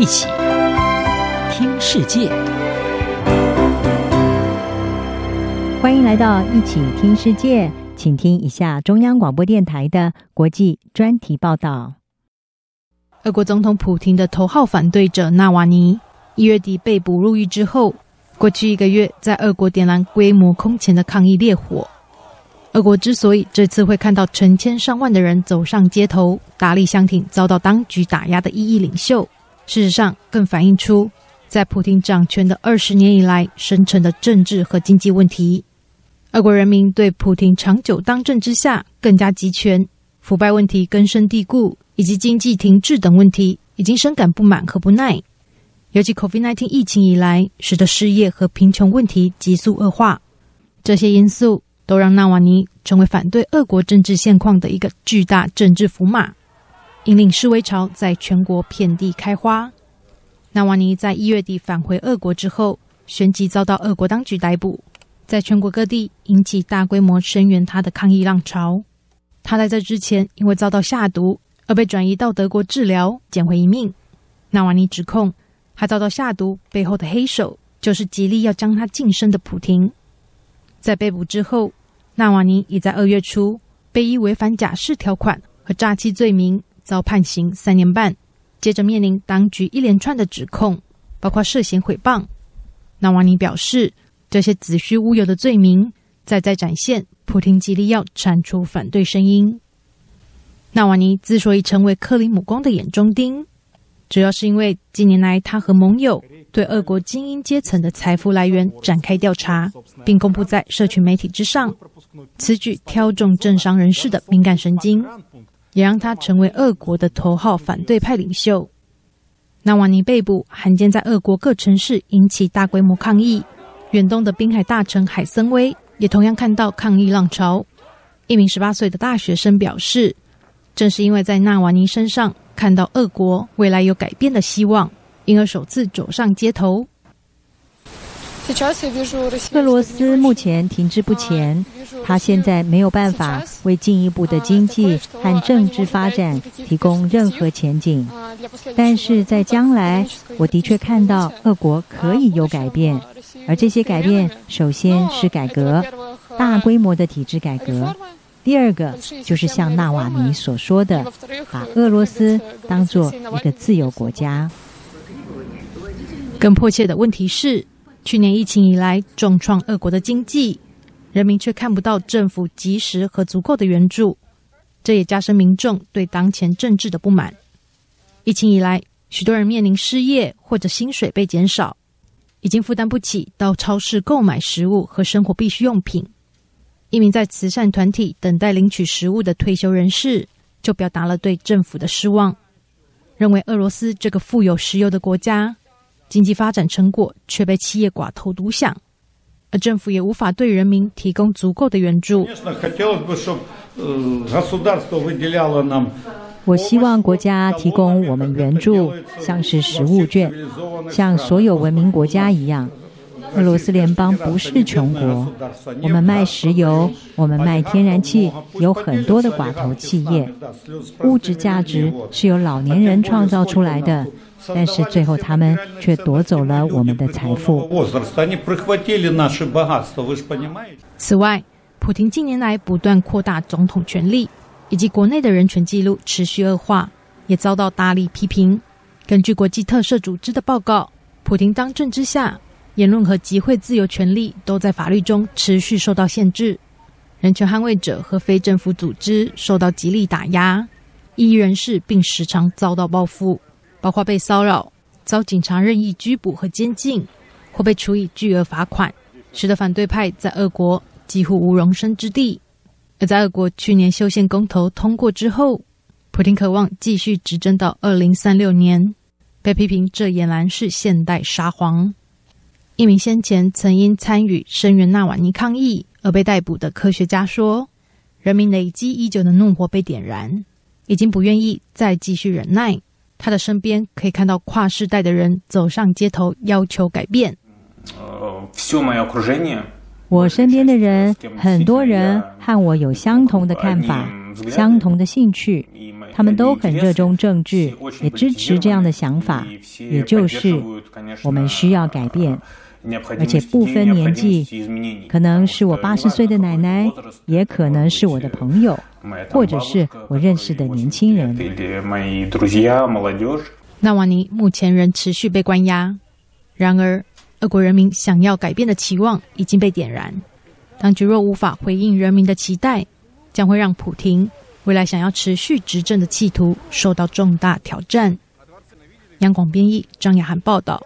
一起听世界，欢迎来到一起听世界，请听一下中央广播电台的国际专题报道。俄国总统普京的头号反对者纳瓦尼一月底被捕入狱之后，过去一个月在俄国点燃规模空前的抗议烈火。俄国之所以这次会看到成千上万的人走上街头，大力相挺遭到当局打压的异议领袖，事实上更反映出在普亭掌权的二十年以来深沉的政治和经济问题。俄国人民对普亭长久当政之下更加集权、腐败问题根深蒂固以及经济停滞等问题，已经深感不满和不耐。尤其 COVID-19 疫情以来，使得失业和贫穷问题急速恶化，这些因素。都让纳瓦尼成为反对俄国政治现况的一个巨大政治符码，引领示威潮在全国遍地开花。纳瓦尼在一月底返回俄国之后，旋即遭到俄国当局逮捕，在全国各地引起大规模声援他的抗议浪潮。他在这之前因为遭到下毒而被转移到德国治疗，捡回一命。纳瓦尼指控他遭到下毒背后的黑手就是极力要将他晋升的普廷。在被捕之后，纳瓦尼已在二月初被以违反假释条款和诈欺罪名遭判刑三年半，接着面临当局一连串的指控，包括涉嫌诽谤。纳瓦尼表示，这些子虚乌有的罪名，再再展现普亭极力要铲除反对声音。纳瓦尼之所以成为克里姆宫的眼中钉，主要是因为近年来他和盟友。对俄国精英阶层的财富来源展开调查，并公布在社群媒体之上，此举挑中政商人士的敏感神经，也让他成为俄国的头号反对派领袖。纳瓦尼被捕，罕见在俄国各城市引起大规模抗议。远东的滨海大臣海森威也同样看到抗议浪潮。一名十八岁的大学生表示，正是因为在纳瓦尼身上看到俄国未来有改变的希望。因而首次走上街头。俄罗斯目前停滞不前，他现在没有办法为进一步的经济和政治发展提供任何前景。但是在将来，我的确看到俄国可以有改变，而这些改变首先是改革，大规模的体制改革；第二个就是像纳瓦尼所说的，把俄罗斯当做一个自由国家。更迫切的问题是，去年疫情以来重创俄国的经济，人民却看不到政府及时和足够的援助，这也加深民众对当前政治的不满。疫情以来，许多人面临失业或者薪水被减少，已经负担不起到超市购买食物和生活必需用品。一名在慈善团体等待领取食物的退休人士，就表达了对政府的失望，认为俄罗斯这个富有石油的国家。经济发展成果却被企业寡头独享，而政府也无法对人民提供足够的援助。我希望国家提供我们援助，像是食物券，像所有文明国家一样。俄罗斯联邦不是穷国，我们卖石油，我们卖天然气，有很多的寡头企业，物质价值是由老年人创造出来的。但是最后，他们却夺走了我们的财富。此外，普亭近年来不断扩大总统权力，以及国内的人权记录持续恶化，也遭到大力批评。根据国际特赦组织的报告，普亭当政之下，言论和集会自由权利都在法律中持续受到限制，人权捍卫者和非政府组织受到极力打压，异议人士并时常遭到报复。包括被骚扰、遭警察任意拘捕和监禁，或被处以巨额罚款，使得反对派在俄国几乎无容身之地。而在俄国去年修宪公投通过之后，普京渴望继续执政到二零三六年，被批评这俨然是现代沙皇。一名先前曾因参与声援纳瓦尼抗议而被逮捕的科学家说：“人民累积已久的怒火被点燃，已经不愿意再继续忍耐。”他的身边可以看到跨世代的人走上街头，要求改变。我身边的人，很多人和我有相同的看法，相同的兴趣。他们都很热衷政治，也支持这样的想法，也就是我们需要改变，而且不分年纪，可能是我八十岁的奶奶，也可能是我的朋友，或者是我认识的年轻人。纳瓦尼目前仍持续被关押，然而俄国人民想要改变的期望已经被点燃。当局若无法回应人民的期待，将会让普亭未来想要持续执政的企图受到重大挑战。央广编译张雅涵报道。